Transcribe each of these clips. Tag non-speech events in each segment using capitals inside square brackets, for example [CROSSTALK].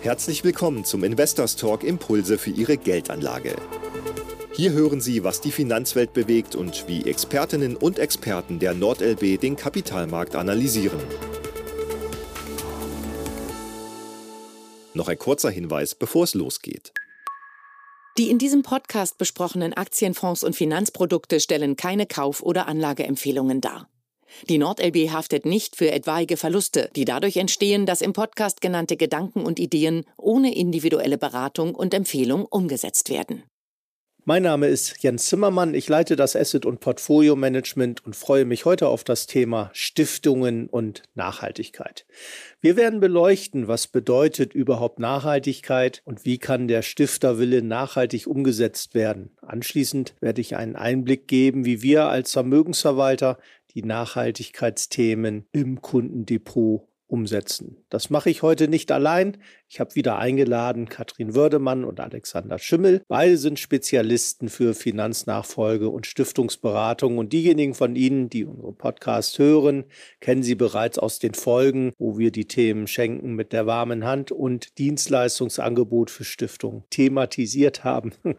Herzlich willkommen zum Investors Talk Impulse für Ihre Geldanlage. Hier hören Sie, was die Finanzwelt bewegt und wie Expertinnen und Experten der NordLB den Kapitalmarkt analysieren. Noch ein kurzer Hinweis, bevor es losgeht. Die in diesem Podcast besprochenen Aktienfonds und Finanzprodukte stellen keine Kauf- oder Anlageempfehlungen dar. Die NordLB haftet nicht für etwaige Verluste, die dadurch entstehen, dass im Podcast genannte Gedanken und Ideen ohne individuelle Beratung und Empfehlung umgesetzt werden. Mein Name ist Jens Zimmermann. Ich leite das Asset- und Portfolio Management und freue mich heute auf das Thema Stiftungen und Nachhaltigkeit. Wir werden beleuchten, was bedeutet überhaupt Nachhaltigkeit und wie kann der Stifterwille nachhaltig umgesetzt werden. Anschließend werde ich einen Einblick geben, wie wir als Vermögensverwalter die Nachhaltigkeitsthemen im Kundendepot umsetzen. Das mache ich heute nicht allein. Ich habe wieder eingeladen Katrin Wördemann und Alexander Schimmel. Beide sind Spezialisten für Finanznachfolge und Stiftungsberatung. Und diejenigen von Ihnen, die unseren Podcast hören, kennen sie bereits aus den Folgen, wo wir die Themen Schenken mit der warmen Hand und Dienstleistungsangebot für Stiftungen thematisiert haben. [LAUGHS]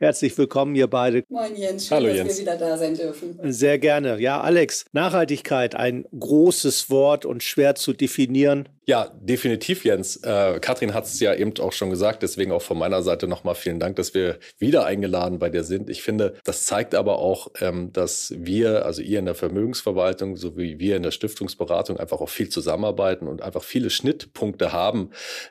Herzlich willkommen, ihr beide. Moin Jens, schön, Hallo, dass Jens. wir wieder da sein dürfen. Sehr gerne. Ja, Alex, Nachhaltigkeit, ein großes Wort und schwer zu definieren. Ja, definitiv, Jens. Äh, Katrin hat es ja eben auch schon gesagt, deswegen auch von meiner Seite nochmal vielen Dank, dass wir wieder eingeladen bei dir sind. Ich finde, das zeigt aber auch, ähm, dass wir, also ihr in der Vermögensverwaltung sowie wir in der Stiftungsberatung einfach auch viel zusammenarbeiten und einfach viele Schnittpunkte haben,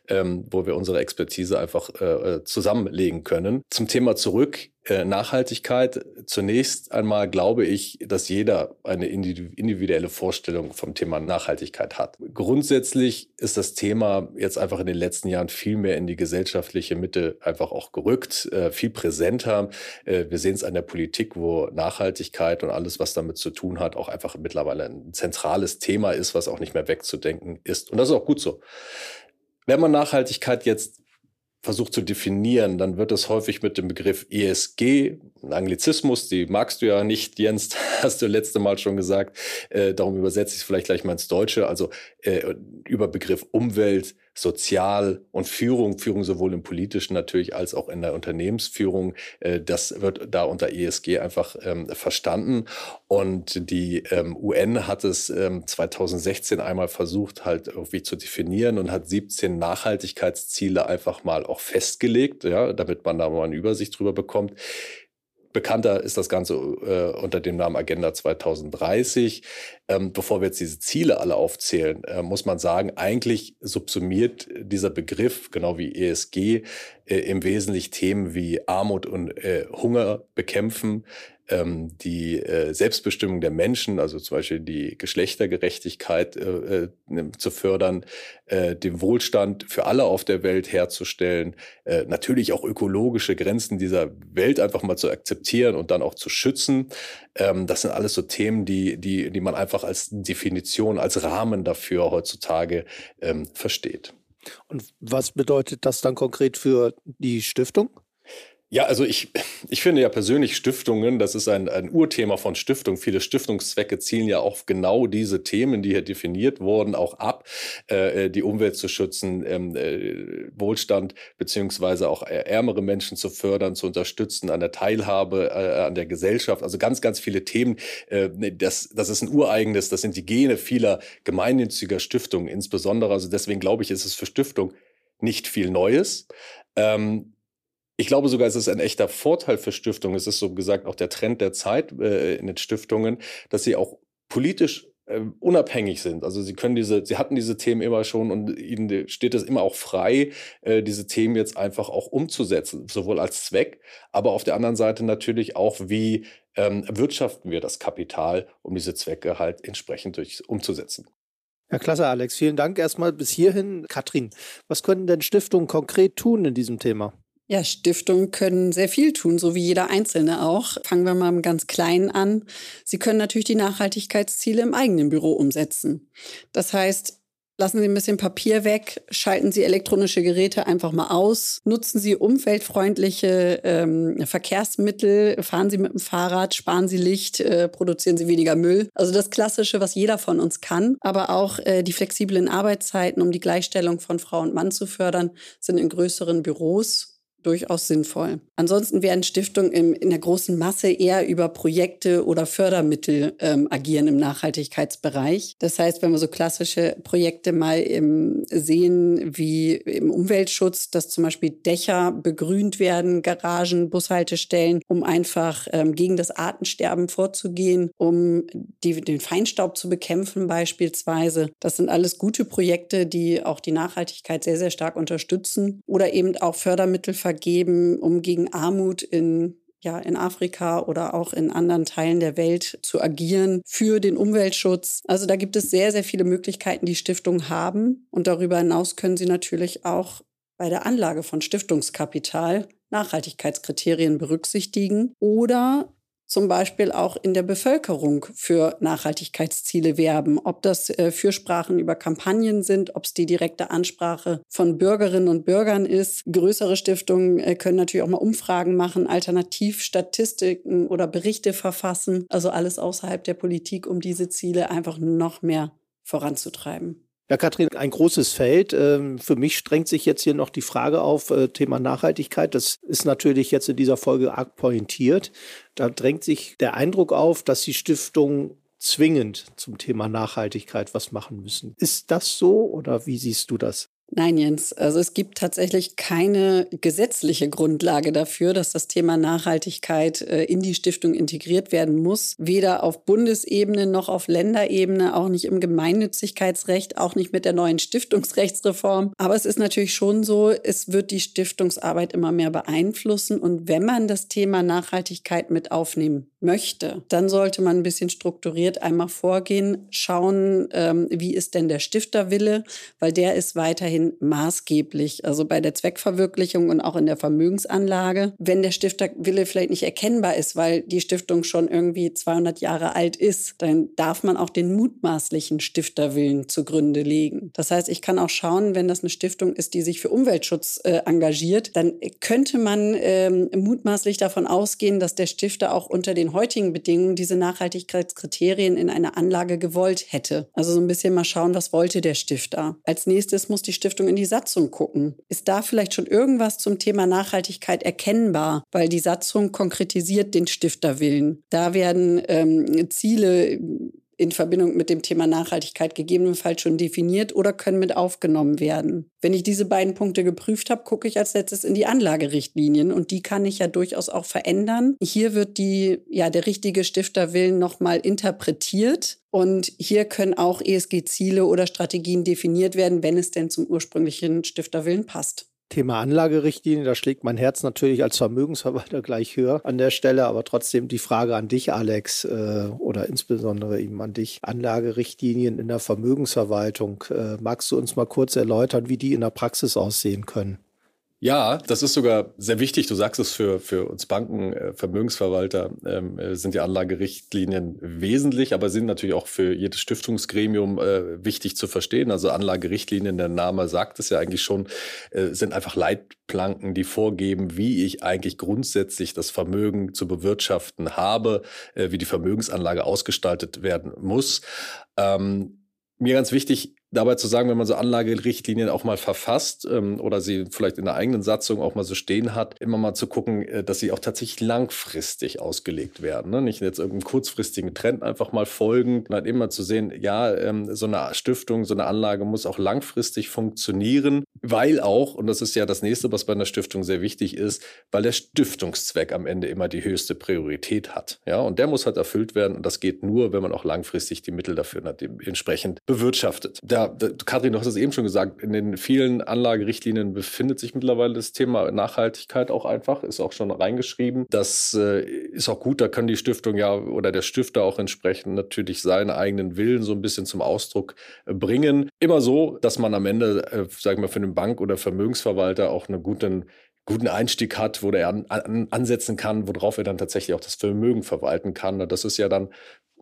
ähm, wo wir unsere Expertise einfach äh, zusammenlegen können. Zum Thema zurück. Äh, Nachhaltigkeit. Zunächst einmal glaube ich, dass jeder eine individuelle Vorstellung vom Thema Nachhaltigkeit hat. Grundsätzlich ist das Thema jetzt einfach in den letzten Jahren viel mehr in die gesellschaftliche Mitte einfach auch gerückt, äh, viel präsenter. Äh, wir sehen es an der Politik, wo Nachhaltigkeit und alles, was damit zu tun hat, auch einfach mittlerweile ein zentrales Thema ist, was auch nicht mehr wegzudenken ist. Und das ist auch gut so. Wenn man Nachhaltigkeit jetzt versucht zu definieren, dann wird es häufig mit dem Begriff ESG, ein Anglizismus, die magst du ja nicht, Jens, [LAUGHS] hast du letzte Mal schon gesagt. Äh, darum übersetze ich es vielleicht gleich mal ins Deutsche. Also äh, über Begriff Umwelt, Sozial und Führung, Führung sowohl im politischen natürlich als auch in der Unternehmensführung. Äh, das wird da unter ESG einfach ähm, verstanden. Und die ähm, UN hat es ähm, 2016 einmal versucht, halt irgendwie zu definieren und hat 17 Nachhaltigkeitsziele einfach mal auch festgelegt, ja, damit man da mal eine Übersicht drüber bekommt. Bekannter ist das Ganze äh, unter dem Namen Agenda 2030. Ähm, bevor wir jetzt diese Ziele alle aufzählen, äh, muss man sagen, eigentlich subsumiert dieser Begriff, genau wie ESG, äh, im Wesentlichen Themen wie Armut und äh, Hunger bekämpfen, ähm, die äh, Selbstbestimmung der Menschen, also zum Beispiel die Geschlechtergerechtigkeit äh, äh, zu fördern, den Wohlstand für alle auf der Welt herzustellen, natürlich auch ökologische Grenzen dieser Welt einfach mal zu akzeptieren und dann auch zu schützen. Ähm, das sind alles so Themen, die, die, die man einfach als Definition, als Rahmen dafür heutzutage ähm, versteht. Und was bedeutet das dann konkret für die Stiftung? Ja, also ich, ich finde ja persönlich Stiftungen, das ist ein, ein Urthema von Stiftung. Viele Stiftungszwecke zielen ja auf genau diese Themen, die hier definiert wurden, auch ab, äh, die Umwelt zu schützen, ähm, äh, Wohlstand beziehungsweise auch ärmere Menschen zu fördern, zu unterstützen, an der Teilhabe, äh, an der Gesellschaft. Also ganz, ganz viele Themen. Äh, das, das ist ein ureigenes, das sind die Gene vieler gemeinnütziger Stiftungen insbesondere. Also deswegen glaube ich, ist es für Stiftung nicht viel Neues. Ähm, ich glaube sogar, es ist ein echter Vorteil für Stiftungen. Es ist so gesagt auch der Trend der Zeit äh, in den Stiftungen, dass sie auch politisch äh, unabhängig sind. Also sie können diese, sie hatten diese Themen immer schon und ihnen steht es immer auch frei, äh, diese Themen jetzt einfach auch umzusetzen, sowohl als Zweck, aber auf der anderen Seite natürlich auch, wie ähm, wirtschaften wir das Kapital, um diese Zwecke halt entsprechend durch, umzusetzen. Ja, klasse, Alex. Vielen Dank erstmal bis hierhin. Katrin, was können denn Stiftungen konkret tun in diesem Thema? Ja, Stiftungen können sehr viel tun, so wie jeder Einzelne auch. Fangen wir mal im ganz Kleinen an. Sie können natürlich die Nachhaltigkeitsziele im eigenen Büro umsetzen. Das heißt, Lassen Sie ein bisschen Papier weg, schalten Sie elektronische Geräte einfach mal aus, nutzen Sie umweltfreundliche ähm, Verkehrsmittel, fahren Sie mit dem Fahrrad, sparen Sie Licht, äh, produzieren Sie weniger Müll. Also das Klassische, was jeder von uns kann, aber auch äh, die flexiblen Arbeitszeiten, um die Gleichstellung von Frau und Mann zu fördern, sind in größeren Büros durchaus sinnvoll. Ansonsten werden Stiftungen im, in der großen Masse eher über Projekte oder Fördermittel ähm, agieren im Nachhaltigkeitsbereich. Das heißt, wenn wir so klassische Projekte mal im, sehen wie im Umweltschutz, dass zum Beispiel Dächer begrünt werden, Garagen, Bushaltestellen, um einfach ähm, gegen das Artensterben vorzugehen, um die, den Feinstaub zu bekämpfen beispielsweise. Das sind alles gute Projekte, die auch die Nachhaltigkeit sehr, sehr stark unterstützen oder eben auch Fördermittel vergeben, um gegen Armut in ja, in Afrika oder auch in anderen Teilen der Welt zu agieren für den Umweltschutz. Also da gibt es sehr, sehr viele Möglichkeiten, die Stiftungen haben. Und darüber hinaus können sie natürlich auch bei der Anlage von Stiftungskapital Nachhaltigkeitskriterien berücksichtigen oder zum Beispiel auch in der Bevölkerung für Nachhaltigkeitsziele werben. Ob das äh, Fürsprachen über Kampagnen sind, ob es die direkte Ansprache von Bürgerinnen und Bürgern ist. Größere Stiftungen äh, können natürlich auch mal Umfragen machen, Alternativstatistiken oder Berichte verfassen. Also alles außerhalb der Politik, um diese Ziele einfach noch mehr voranzutreiben. Ja, Katrin, ein großes Feld. Ähm, für mich strengt sich jetzt hier noch die Frage auf, äh, Thema Nachhaltigkeit. Das ist natürlich jetzt in dieser Folge arg pointiert. Da drängt sich der Eindruck auf, dass die Stiftung zwingend zum Thema Nachhaltigkeit was machen müssen. Ist das so oder wie siehst du das? Nein, Jens. Also es gibt tatsächlich keine gesetzliche Grundlage dafür, dass das Thema Nachhaltigkeit äh, in die Stiftung integriert werden muss. Weder auf Bundesebene noch auf Länderebene, auch nicht im Gemeinnützigkeitsrecht, auch nicht mit der neuen Stiftungsrechtsreform. Aber es ist natürlich schon so, es wird die Stiftungsarbeit immer mehr beeinflussen. Und wenn man das Thema Nachhaltigkeit mit aufnehmen möchte, dann sollte man ein bisschen strukturiert einmal vorgehen, schauen, ähm, wie ist denn der Stifterwille, weil der ist weiterhin maßgeblich, also bei der Zweckverwirklichung und auch in der Vermögensanlage. Wenn der Stifterwille vielleicht nicht erkennbar ist, weil die Stiftung schon irgendwie 200 Jahre alt ist, dann darf man auch den mutmaßlichen Stifterwillen zugrunde legen. Das heißt, ich kann auch schauen, wenn das eine Stiftung ist, die sich für Umweltschutz äh, engagiert, dann könnte man ähm, mutmaßlich davon ausgehen, dass der Stifter auch unter den heutigen Bedingungen diese Nachhaltigkeitskriterien in einer Anlage gewollt hätte. Also so ein bisschen mal schauen, was wollte der Stifter. Als nächstes muss die Stiftung in die Satzung gucken. Ist da vielleicht schon irgendwas zum Thema Nachhaltigkeit erkennbar? Weil die Satzung konkretisiert den Stifterwillen. Da werden ähm, Ziele in Verbindung mit dem Thema Nachhaltigkeit gegebenenfalls schon definiert oder können mit aufgenommen werden. Wenn ich diese beiden Punkte geprüft habe, gucke ich als letztes in die Anlagerichtlinien und die kann ich ja durchaus auch verändern. Hier wird die, ja, der richtige Stifterwillen nochmal interpretiert und hier können auch ESG-Ziele oder Strategien definiert werden, wenn es denn zum ursprünglichen Stifterwillen passt. Thema Anlagerichtlinie, da schlägt mein Herz natürlich als Vermögensverwalter gleich höher an der Stelle, aber trotzdem die Frage an dich, Alex, äh, oder insbesondere eben an dich. Anlagerichtlinien in der Vermögensverwaltung. Äh, magst du uns mal kurz erläutern, wie die in der Praxis aussehen können? Ja, das ist sogar sehr wichtig. Du sagst es für, für uns Banken, äh, Vermögensverwalter ähm, äh, sind die Anlagerichtlinien wesentlich, aber sind natürlich auch für jedes Stiftungsgremium äh, wichtig zu verstehen. Also Anlagerichtlinien, der Name sagt es ja eigentlich schon, äh, sind einfach Leitplanken, die vorgeben, wie ich eigentlich grundsätzlich das Vermögen zu bewirtschaften habe, äh, wie die Vermögensanlage ausgestaltet werden muss. Ähm, mir ganz wichtig, dabei zu sagen, wenn man so Anlagerichtlinien auch mal verfasst ähm, oder sie vielleicht in der eigenen Satzung auch mal so stehen hat, immer mal zu gucken, äh, dass sie auch tatsächlich langfristig ausgelegt werden. Ne? Nicht jetzt irgendeinem kurzfristigen Trend einfach mal folgen, sondern immer zu sehen, ja, ähm, so eine Stiftung, so eine Anlage muss auch langfristig funktionieren, weil auch, und das ist ja das nächste, was bei einer Stiftung sehr wichtig ist, weil der Stiftungszweck am Ende immer die höchste Priorität hat. Ja, und der muss halt erfüllt werden und das geht nur, wenn man auch langfristig die Mittel dafür entsprechend bewirtschaftet. Da da, Kathrin, du hast es eben schon gesagt, in den vielen Anlagerichtlinien befindet sich mittlerweile das Thema Nachhaltigkeit auch einfach, ist auch schon reingeschrieben. Das äh, ist auch gut, da kann die Stiftung ja oder der Stifter auch entsprechend natürlich seinen eigenen Willen so ein bisschen zum Ausdruck äh, bringen. Immer so, dass man am Ende, äh, sagen wir, für einen Bank- oder Vermögensverwalter auch einen guten guten Einstieg hat, wo er an, an, ansetzen kann, worauf er dann tatsächlich auch das Vermögen verwalten kann. Das ist ja dann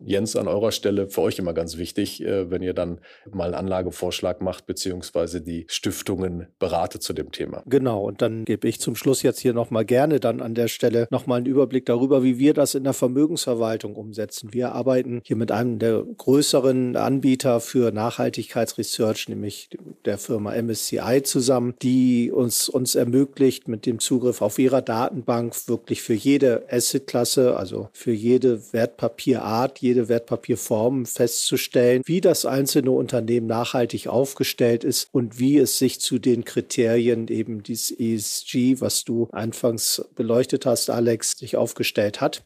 Jens an eurer Stelle für euch immer ganz wichtig, äh, wenn ihr dann mal einen Anlagevorschlag macht, beziehungsweise die Stiftungen beratet zu dem Thema. Genau, und dann gebe ich zum Schluss jetzt hier nochmal gerne dann an der Stelle nochmal einen Überblick darüber, wie wir das in der Vermögensverwaltung umsetzen. Wir arbeiten hier mit einem der größeren Anbieter für Nachhaltigkeitsresearch, nämlich der Firma MSCI zusammen, die uns, uns ermöglicht, mit dem Zugriff auf ihrer Datenbank wirklich für jede Assetklasse, also für jede Wertpapierart, Wertpapierform festzustellen, wie das einzelne Unternehmen nachhaltig aufgestellt ist und wie es sich zu den Kriterien eben dieses ESG, was du anfangs beleuchtet hast, Alex, sich aufgestellt hat.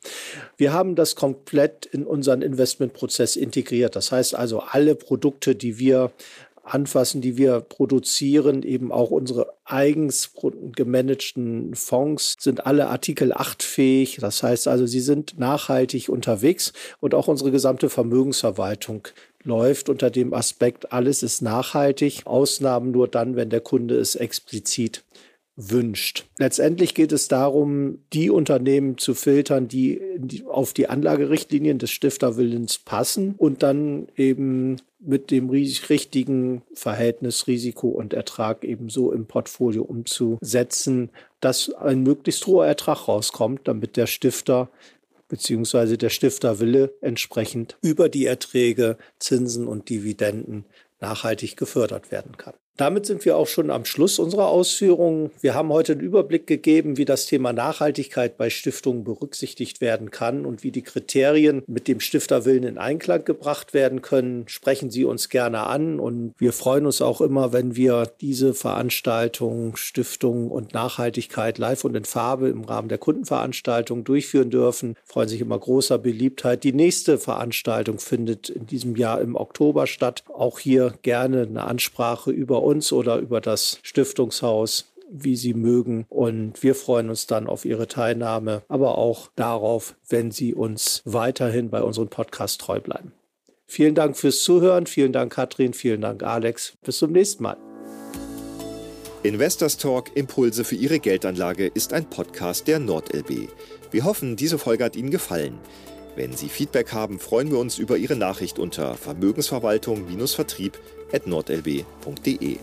Wir haben das komplett in unseren Investmentprozess integriert. Das heißt also, alle Produkte, die wir anfassen, die wir produzieren, eben auch unsere eigens gemanagten Fonds sind alle Artikel 8 fähig. Das heißt also, sie sind nachhaltig unterwegs und auch unsere gesamte Vermögensverwaltung läuft unter dem Aspekt, alles ist nachhaltig, Ausnahmen nur dann, wenn der Kunde es explizit wünscht. Letztendlich geht es darum, die Unternehmen zu filtern, die auf die Anlagerichtlinien des Stifterwillens passen und dann eben mit dem richtigen Verhältnis Risiko und Ertrag eben so im Portfolio umzusetzen, dass ein möglichst hoher Ertrag rauskommt, damit der Stifter beziehungsweise der Stifterwille entsprechend über die Erträge, Zinsen und Dividenden nachhaltig gefördert werden kann. Damit sind wir auch schon am Schluss unserer Ausführungen. Wir haben heute einen Überblick gegeben, wie das Thema Nachhaltigkeit bei Stiftungen berücksichtigt werden kann und wie die Kriterien mit dem Stifterwillen in Einklang gebracht werden können. Sprechen Sie uns gerne an und wir freuen uns auch immer, wenn wir diese Veranstaltung Stiftung und Nachhaltigkeit live und in Farbe im Rahmen der Kundenveranstaltung durchführen dürfen. Freuen sich immer großer Beliebtheit. Die nächste Veranstaltung findet in diesem Jahr im Oktober statt. Auch hier gerne eine Ansprache über uns oder über das Stiftungshaus wie Sie mögen. Und wir freuen uns dann auf Ihre Teilnahme, aber auch darauf, wenn Sie uns weiterhin bei unserem Podcast treu bleiben. Vielen Dank fürs Zuhören. Vielen Dank, Katrin. Vielen Dank, Alex. Bis zum nächsten Mal. Investors Talk Impulse für Ihre Geldanlage ist ein Podcast der NordLB. Wir hoffen, diese Folge hat Ihnen gefallen. Wenn Sie Feedback haben, freuen wir uns über Ihre Nachricht unter Vermögensverwaltung-vertrieb nordlb.de.